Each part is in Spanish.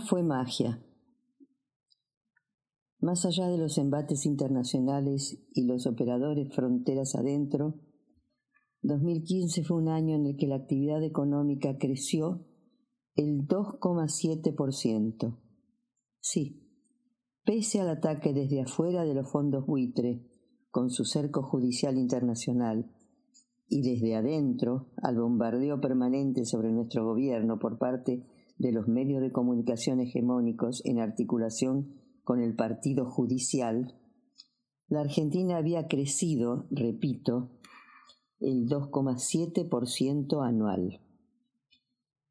Fue magia. Más allá de los embates internacionales y los operadores fronteras adentro, 2015 fue un año en el que la actividad económica creció el 2,7%. Sí, pese al ataque desde afuera de los fondos buitre, con su cerco judicial internacional, y desde adentro al bombardeo permanente sobre nuestro gobierno por parte de los medios de comunicación hegemónicos en articulación con el partido judicial, la Argentina había crecido, repito, el 2,7% anual.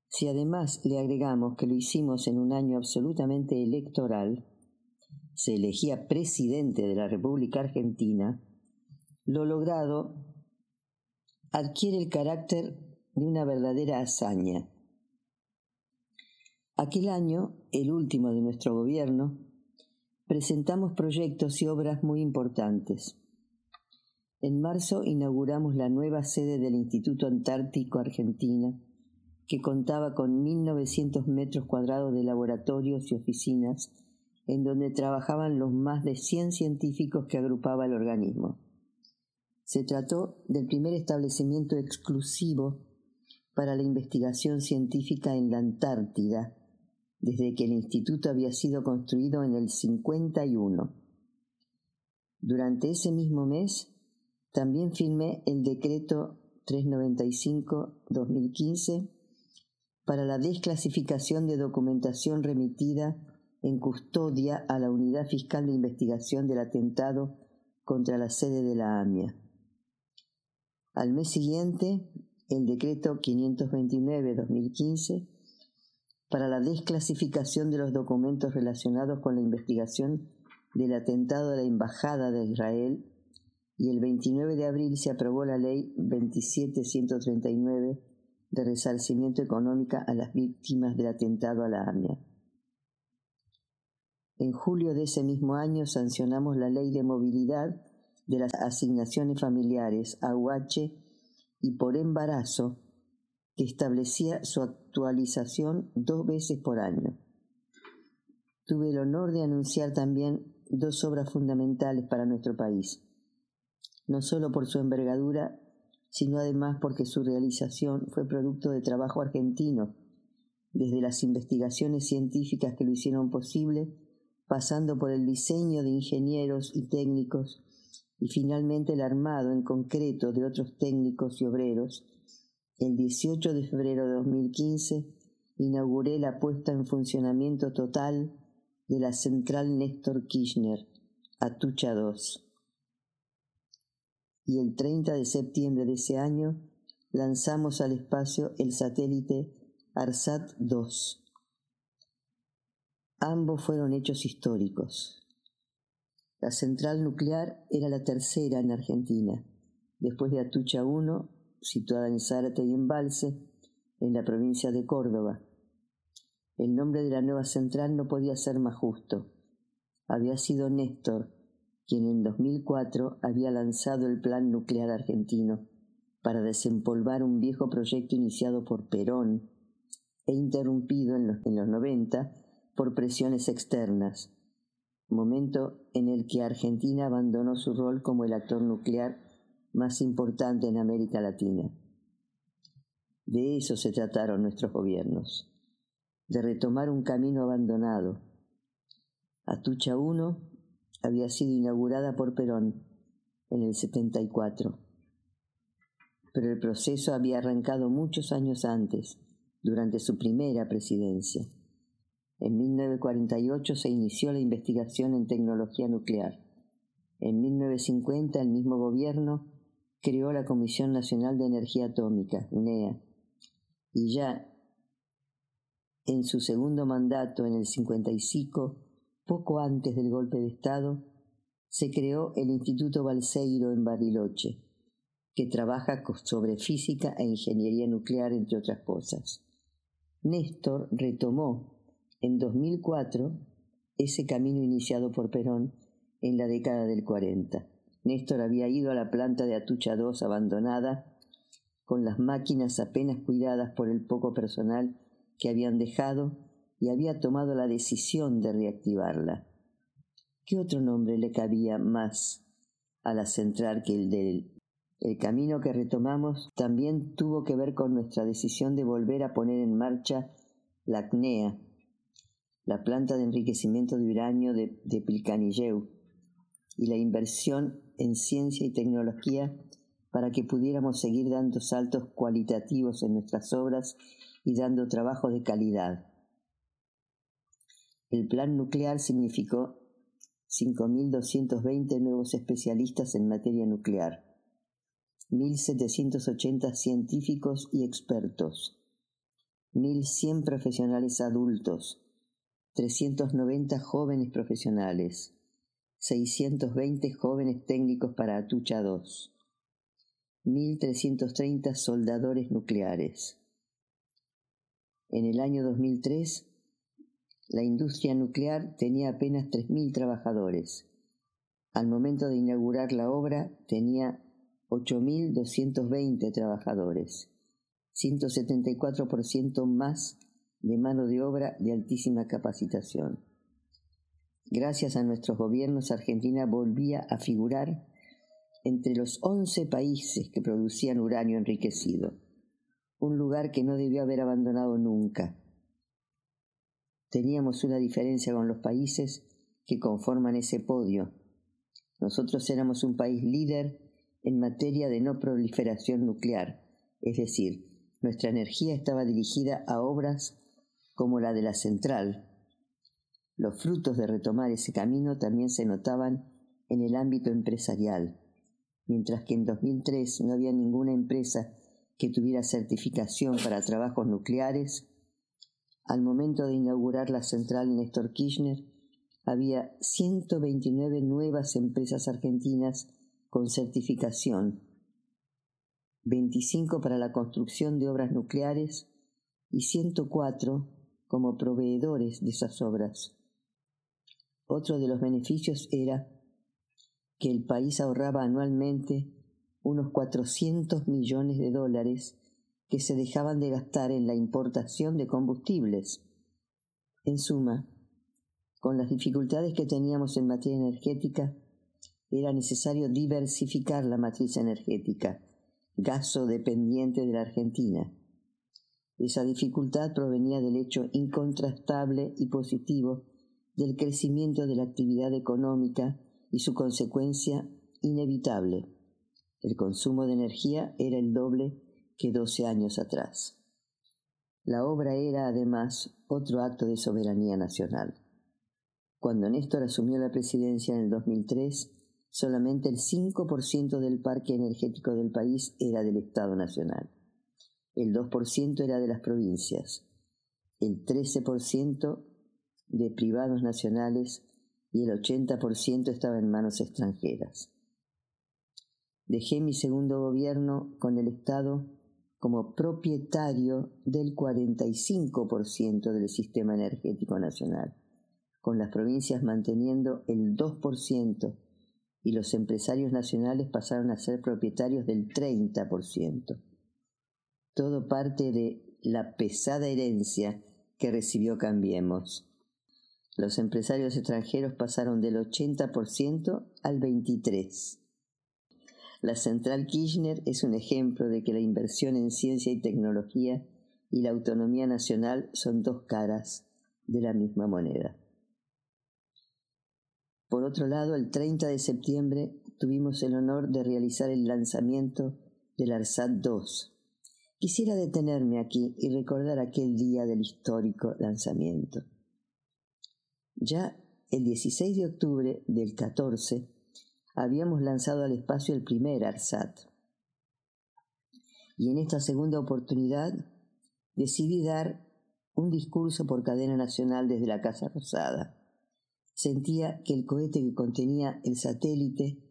Si además le agregamos que lo hicimos en un año absolutamente electoral, se elegía presidente de la República Argentina, lo logrado adquiere el carácter de una verdadera hazaña. Aquel año, el último de nuestro gobierno, presentamos proyectos y obras muy importantes. En marzo inauguramos la nueva sede del Instituto Antártico Argentina, que contaba con 1.900 metros cuadrados de laboratorios y oficinas, en donde trabajaban los más de 100 científicos que agrupaba el organismo. Se trató del primer establecimiento exclusivo para la investigación científica en la Antártida, desde que el instituto había sido construido en el 51. Durante ese mismo mes también firmé el decreto 395-2015 para la desclasificación de documentación remitida en custodia a la Unidad Fiscal de Investigación del Atentado contra la sede de la AMIA. Al mes siguiente, el decreto 529-2015 para la desclasificación de los documentos relacionados con la investigación del atentado a la Embajada de Israel y el 29 de abril se aprobó la ley 27139 de resarcimiento económico a las víctimas del atentado a la AMIA. En julio de ese mismo año sancionamos la ley de movilidad de las asignaciones familiares AUH y por embarazo que establecía su actualización dos veces por año. Tuve el honor de anunciar también dos obras fundamentales para nuestro país, no solo por su envergadura, sino además porque su realización fue producto de trabajo argentino, desde las investigaciones científicas que lo hicieron posible, pasando por el diseño de ingenieros y técnicos, y finalmente el armado en concreto de otros técnicos y obreros, el 18 de febrero de 2015 inauguré la puesta en funcionamiento total de la central Néstor Kirchner, Atucha 2. Y el 30 de septiembre de ese año lanzamos al espacio el satélite ARSAT 2. Ambos fueron hechos históricos. La central nuclear era la tercera en Argentina, después de Atucha 1, situada en Zárate y Embalse, en la provincia de Córdoba. El nombre de la nueva central no podía ser más justo. Había sido Néstor quien en 2004 había lanzado el Plan Nuclear Argentino para desempolvar un viejo proyecto iniciado por Perón e interrumpido en los, en los 90 por presiones externas, momento en el que Argentina abandonó su rol como el actor nuclear más importante en América Latina. De eso se trataron nuestros gobiernos, de retomar un camino abandonado. Atucha 1 había sido inaugurada por Perón en el 74, pero el proceso había arrancado muchos años antes, durante su primera presidencia. En 1948 se inició la investigación en tecnología nuclear. En 1950 el mismo gobierno creó la Comisión Nacional de Energía Atómica, NEA, y ya en su segundo mandato, en el 55, poco antes del golpe de Estado, se creó el Instituto Balseiro en Bariloche, que trabaja sobre física e ingeniería nuclear, entre otras cosas. Néstor retomó en 2004 ese camino iniciado por Perón en la década del 40. Néstor había ido a la planta de Atucha 2 abandonada con las máquinas apenas cuidadas por el poco personal que habían dejado y había tomado la decisión de reactivarla. ¿Qué otro nombre le cabía más a la central que el del el camino que retomamos también tuvo que ver con nuestra decisión de volver a poner en marcha la CNEA, la planta de enriquecimiento de uranio de, de Pilcanilleu, y la inversión en ciencia y tecnología para que pudiéramos seguir dando saltos cualitativos en nuestras obras y dando trabajo de calidad. El plan nuclear significó 5.220 nuevos especialistas en materia nuclear, 1.780 científicos y expertos, 1.100 profesionales adultos, 390 jóvenes profesionales, 620 jóvenes técnicos para Atucha 2, 1.330 soldadores nucleares. En el año 2003, la industria nuclear tenía apenas 3.000 trabajadores. Al momento de inaugurar la obra tenía 8.220 trabajadores, 174% más de mano de obra de altísima capacitación. Gracias a nuestros gobiernos, Argentina volvía a figurar entre los 11 países que producían uranio enriquecido, un lugar que no debió haber abandonado nunca. Teníamos una diferencia con los países que conforman ese podio. Nosotros éramos un país líder en materia de no proliferación nuclear, es decir, nuestra energía estaba dirigida a obras como la de la central. Los frutos de retomar ese camino también se notaban en el ámbito empresarial mientras que en 2003 no había ninguna empresa que tuviera certificación para trabajos nucleares, al momento de inaugurar la central Néstor Kirchner, había 129 nuevas empresas argentinas con certificación, 25 para la construcción de obras nucleares y 104 como proveedores de esas obras. Otro de los beneficios era que el país ahorraba anualmente unos 400 millones de dólares que se dejaban de gastar en la importación de combustibles. En suma, con las dificultades que teníamos en materia energética, era necesario diversificar la matriz energética, gaso dependiente de la Argentina. Esa dificultad provenía del hecho incontrastable y positivo del crecimiento de la actividad económica y su consecuencia inevitable. El consumo de energía era el doble que doce años atrás. La obra era además otro acto de soberanía nacional. Cuando Néstor asumió la presidencia en el 2003, solamente el 5% del parque energético del país era del Estado Nacional. El 2% era de las provincias, el 13% de privados nacionales y el 80% estaba en manos extranjeras. Dejé mi segundo gobierno con el Estado como propietario del 45% del sistema energético nacional, con las provincias manteniendo el 2% y los empresarios nacionales pasaron a ser propietarios del 30%. Todo parte de la pesada herencia que recibió Cambiemos. Los empresarios extranjeros pasaron del 80% al 23%. La central Kirchner es un ejemplo de que la inversión en ciencia y tecnología y la autonomía nacional son dos caras de la misma moneda. Por otro lado, el 30 de septiembre tuvimos el honor de realizar el lanzamiento del ARSAT 2. Quisiera detenerme aquí y recordar aquel día del histórico lanzamiento. Ya el 16 de octubre del 14 habíamos lanzado al espacio el primer ARSAT. Y en esta segunda oportunidad decidí dar un discurso por cadena nacional desde la Casa Rosada Sentía que el cohete que contenía el satélite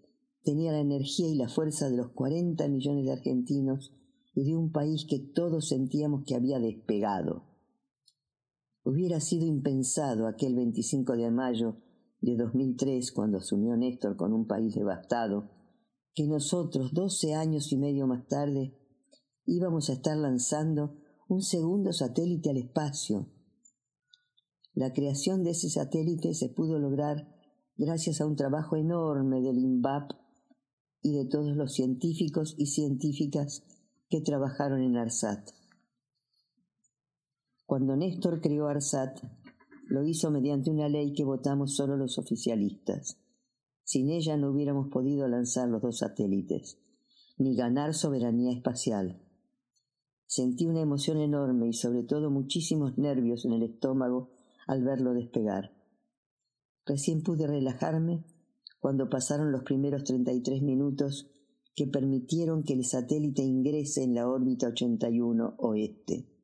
tenía la energía y la fuerza de los 40 millones de argentinos y de un país que todos sentíamos que había despegado. Hubiera sido impensado aquel 25 de mayo de 2003, cuando asumió Néstor con un país devastado, que nosotros, doce años y medio más tarde, íbamos a estar lanzando un segundo satélite al espacio, la creación de ese satélite se pudo lograr gracias a un trabajo enorme del INVAP y de todos los científicos y científicas que trabajaron en ARSAT. Cuando Néstor creó ARSAT, lo hizo mediante una ley que votamos solo los oficialistas. Sin ella no hubiéramos podido lanzar los dos satélites, ni ganar soberanía espacial. Sentí una emoción enorme y sobre todo muchísimos nervios en el estómago al verlo despegar. Recién pude relajarme cuando pasaron los primeros 33 minutos que permitieron que el satélite ingrese en la órbita 81 oeste,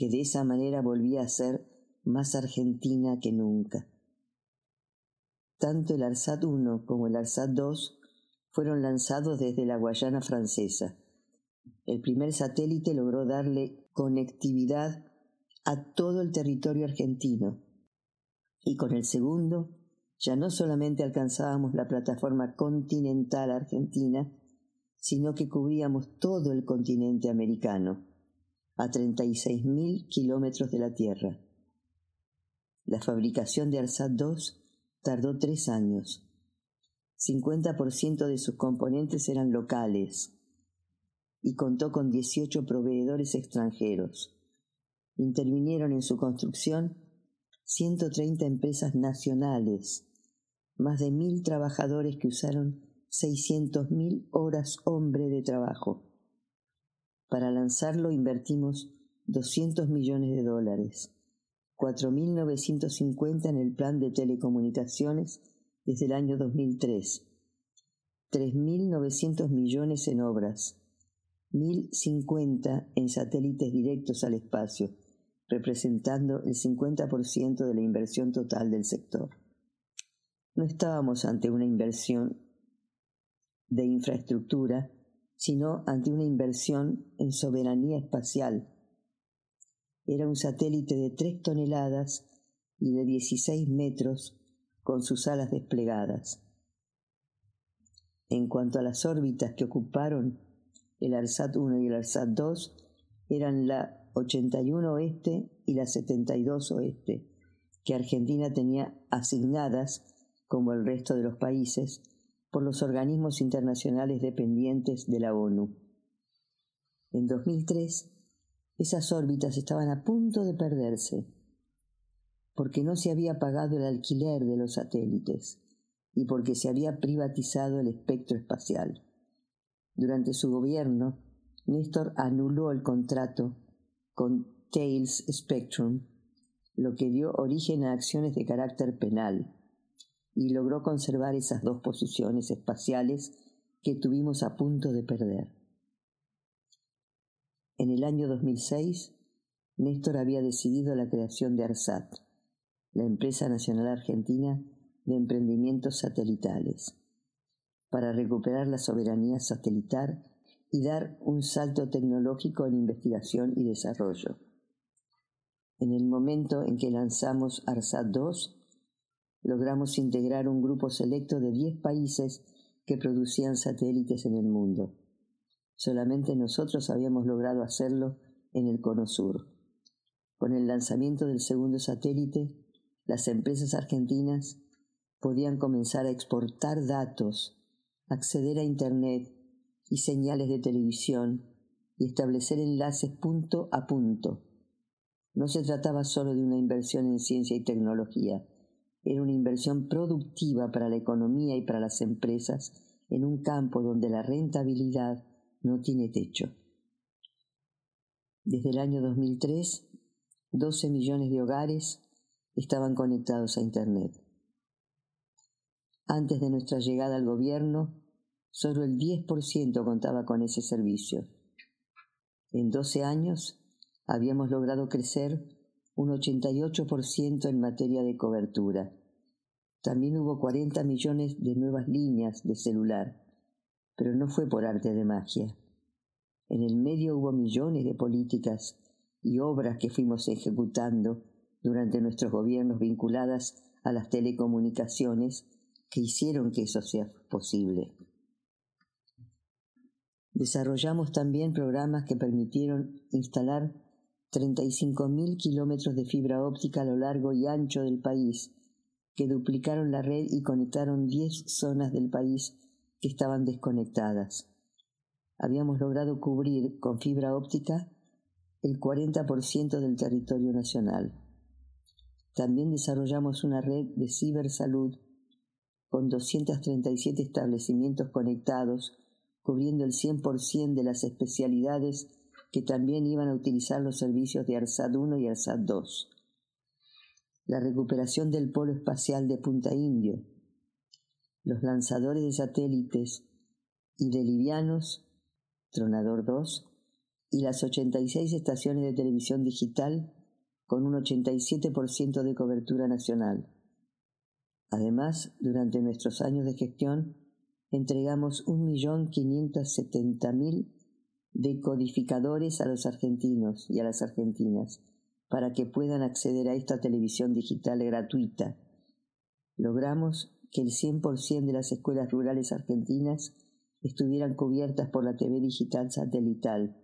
que de esa manera volvía a ser más argentina que nunca. Tanto el ARSAT 1 como el ARSAT 2 fueron lanzados desde la Guayana francesa. El primer satélite logró darle conectividad a todo el territorio argentino. Y con el segundo, ya no solamente alcanzábamos la plataforma continental argentina, sino que cubríamos todo el continente americano, a 36.000 kilómetros de la Tierra. La fabricación de ARSAT 2 tardó tres años. 50% de sus componentes eran locales y contó con 18 proveedores extranjeros intervinieron en su construcción 130 empresas nacionales, más de mil trabajadores que usaron 600.000 horas hombre de trabajo. Para lanzarlo invertimos 200 millones de dólares, 4.950 en el plan de telecomunicaciones desde el año 2003, 3.900 millones en obras, 1.050 en satélites directos al espacio, representando el 50% de la inversión total del sector. No estábamos ante una inversión de infraestructura, sino ante una inversión en soberanía espacial. Era un satélite de 3 toneladas y de 16 metros con sus alas desplegadas. En cuanto a las órbitas que ocuparon, el ARSAT 1 y el ARSAT 2 eran la 81 oeste y la 72 oeste, que Argentina tenía asignadas, como el resto de los países, por los organismos internacionales dependientes de la ONU. En 2003, esas órbitas estaban a punto de perderse, porque no se había pagado el alquiler de los satélites y porque se había privatizado el espectro espacial. Durante su gobierno, Néstor anuló el contrato con Tails Spectrum, lo que dio origen a acciones de carácter penal y logró conservar esas dos posiciones espaciales que tuvimos a punto de perder. En el año 2006, Néstor había decidido la creación de ARSAT, la empresa nacional argentina de emprendimientos satelitales, para recuperar la soberanía satelital y dar un salto tecnológico en investigación y desarrollo. En el momento en que lanzamos ARSAT 2, logramos integrar un grupo selecto de 10 países que producían satélites en el mundo. Solamente nosotros habíamos logrado hacerlo en el Cono Sur. Con el lanzamiento del segundo satélite, las empresas argentinas podían comenzar a exportar datos, acceder a Internet y señales de televisión y establecer enlaces punto a punto. No se trataba solo de una inversión en ciencia y tecnología, era una inversión productiva para la economía y para las empresas en un campo donde la rentabilidad no tiene techo. Desde el año 2003, 12 millones de hogares estaban conectados a Internet. Antes de nuestra llegada al gobierno, solo el 10% contaba con ese servicio. En 12 años habíamos logrado crecer un 88% en materia de cobertura. También hubo 40 millones de nuevas líneas de celular, pero no fue por arte de magia. En el medio hubo millones de políticas y obras que fuimos ejecutando durante nuestros gobiernos vinculadas a las telecomunicaciones que hicieron que eso sea posible. Desarrollamos también programas que permitieron instalar 35.000 kilómetros de fibra óptica a lo largo y ancho del país, que duplicaron la red y conectaron 10 zonas del país que estaban desconectadas. Habíamos logrado cubrir con fibra óptica el 40% del territorio nacional. También desarrollamos una red de cibersalud con 237 establecimientos conectados, cubriendo el 100% de las especialidades que también iban a utilizar los servicios de ARSAT 1 y ARSAT 2. La recuperación del polo espacial de Punta Indio, los lanzadores de satélites y de livianos, Tronador 2, y las 86 estaciones de televisión digital con un 87% de cobertura nacional. Además, durante nuestros años de gestión, entregamos 1.570.000 decodificadores a los argentinos y a las argentinas para que puedan acceder a esta televisión digital gratuita. Logramos que el 100% de las escuelas rurales argentinas estuvieran cubiertas por la TV digital satelital.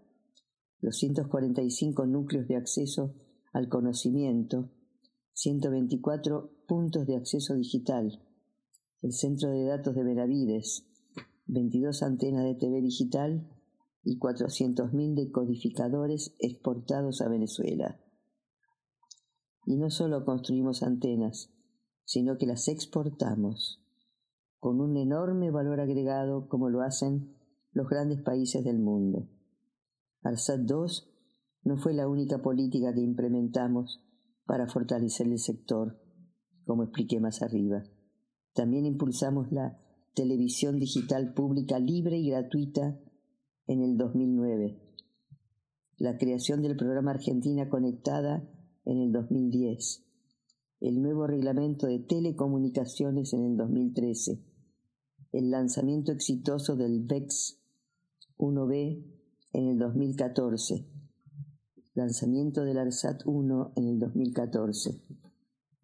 Los 145 núcleos de acceso al conocimiento, 124 puntos de acceso digital, el centro de datos de Benavides, 22 antenas de TV digital y 400.000 decodificadores exportados a Venezuela. Y no solo construimos antenas, sino que las exportamos con un enorme valor agregado como lo hacen los grandes países del mundo. ARSAT 2 no fue la única política que implementamos para fortalecer el sector, como expliqué más arriba. También impulsamos la televisión digital pública libre y gratuita en el 2009, la creación del programa Argentina Conectada en el 2010, el nuevo reglamento de telecomunicaciones en el 2013, el lanzamiento exitoso del VEX 1B en el 2014, lanzamiento del ARSAT 1 en el 2014,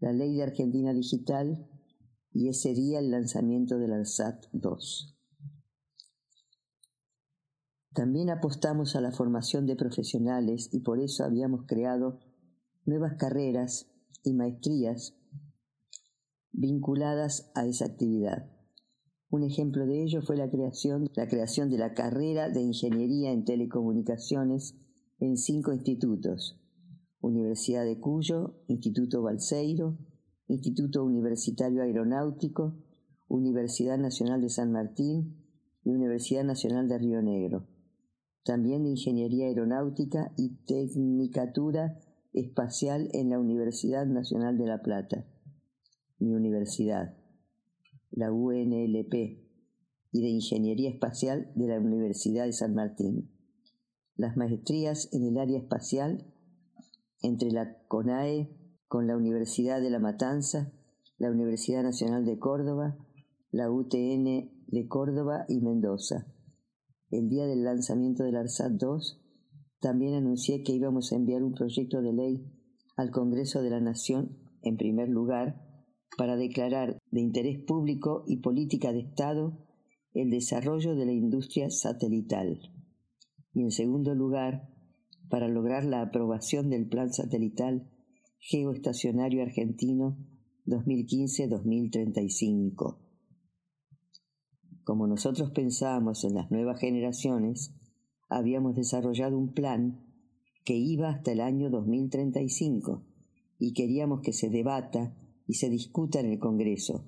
la ley de Argentina Digital y ese día el lanzamiento del ARSAT 2. También apostamos a la formación de profesionales y por eso habíamos creado nuevas carreras y maestrías vinculadas a esa actividad. Un ejemplo de ello fue la creación, de la carrera de Ingeniería en Telecomunicaciones en cinco institutos. Universidad de Cuyo, Instituto Balseiro, Instituto Universitario Aeronáutico, Universidad Nacional de San Martín y Universidad Nacional de Río Negro también de Ingeniería Aeronáutica y Tecnicatura espacial en la Universidad Nacional de La Plata, mi universidad, la UNLP, y de Ingeniería Espacial de la Universidad de San Martín. Las maestrías en el área espacial entre la CONAE con la Universidad de La Matanza, la Universidad Nacional de Córdoba, la UTN de Córdoba y Mendoza. El día del lanzamiento del ARSAT 2, también anuncié que íbamos a enviar un proyecto de ley al Congreso de la Nación, en primer lugar, para declarar de interés público y política de Estado el desarrollo de la industria satelital. Y en segundo lugar, para lograr la aprobación del Plan Satelital Geoestacionario Argentino 2015-2035. Como nosotros pensábamos en las nuevas generaciones, habíamos desarrollado un plan que iba hasta el año 2035 y queríamos que se debata y se discuta en el Congreso.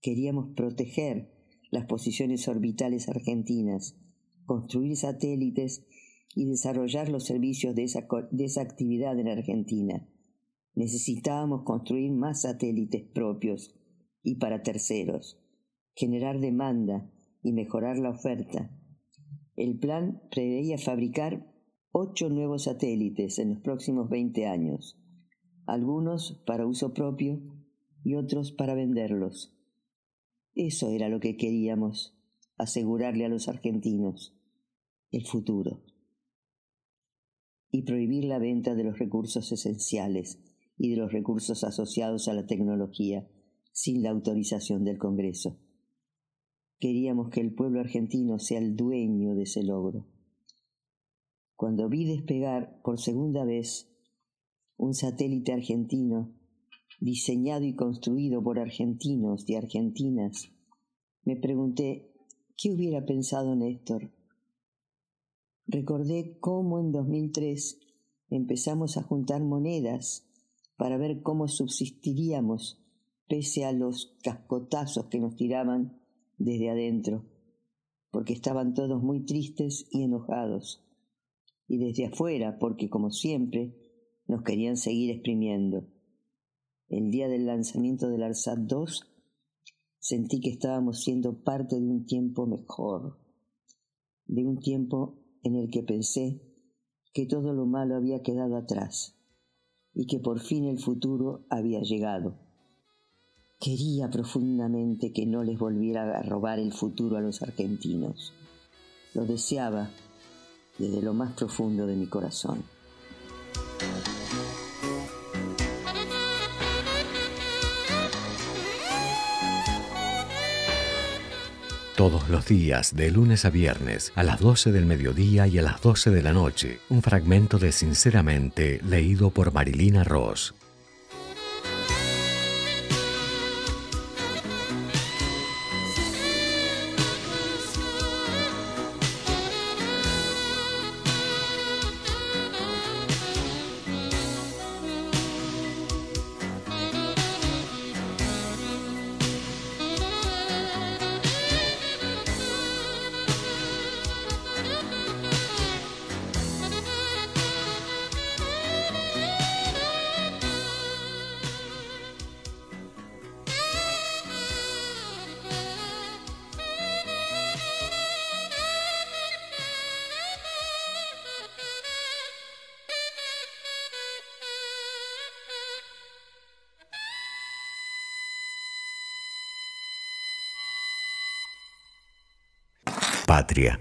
Queríamos proteger las posiciones orbitales argentinas, construir satélites y desarrollar los servicios de esa, de esa actividad en Argentina. Necesitábamos construir más satélites propios y para terceros, generar demanda y mejorar la oferta. El plan preveía fabricar ocho nuevos satélites en los próximos 20 años algunos para uso propio y otros para venderlos. Eso era lo que queríamos, asegurarle a los argentinos, el futuro. Y prohibir la venta de los recursos esenciales y de los recursos asociados a la tecnología sin la autorización del Congreso. Queríamos que el pueblo argentino sea el dueño de ese logro. Cuando vi despegar por segunda vez un satélite argentino, diseñado y construido por argentinos y argentinas, me pregunté qué hubiera pensado Néstor. Recordé cómo en 2003 empezamos a juntar monedas para ver cómo subsistiríamos pese a los cascotazos que nos tiraban desde adentro, porque estaban todos muy tristes y enojados, y desde afuera, porque como siempre, nos querían seguir exprimiendo. El día del lanzamiento del ARSAT 2 sentí que estábamos siendo parte de un tiempo mejor, de un tiempo en el que pensé que todo lo malo había quedado atrás y que por fin el futuro había llegado. Quería profundamente que no les volviera a robar el futuro a los argentinos. Lo deseaba desde lo más profundo de mi corazón. Todos los días, de lunes a viernes, a las 12 del mediodía y a las 12 de la noche, un fragmento de Sinceramente leído por Marilina Ross. Patria.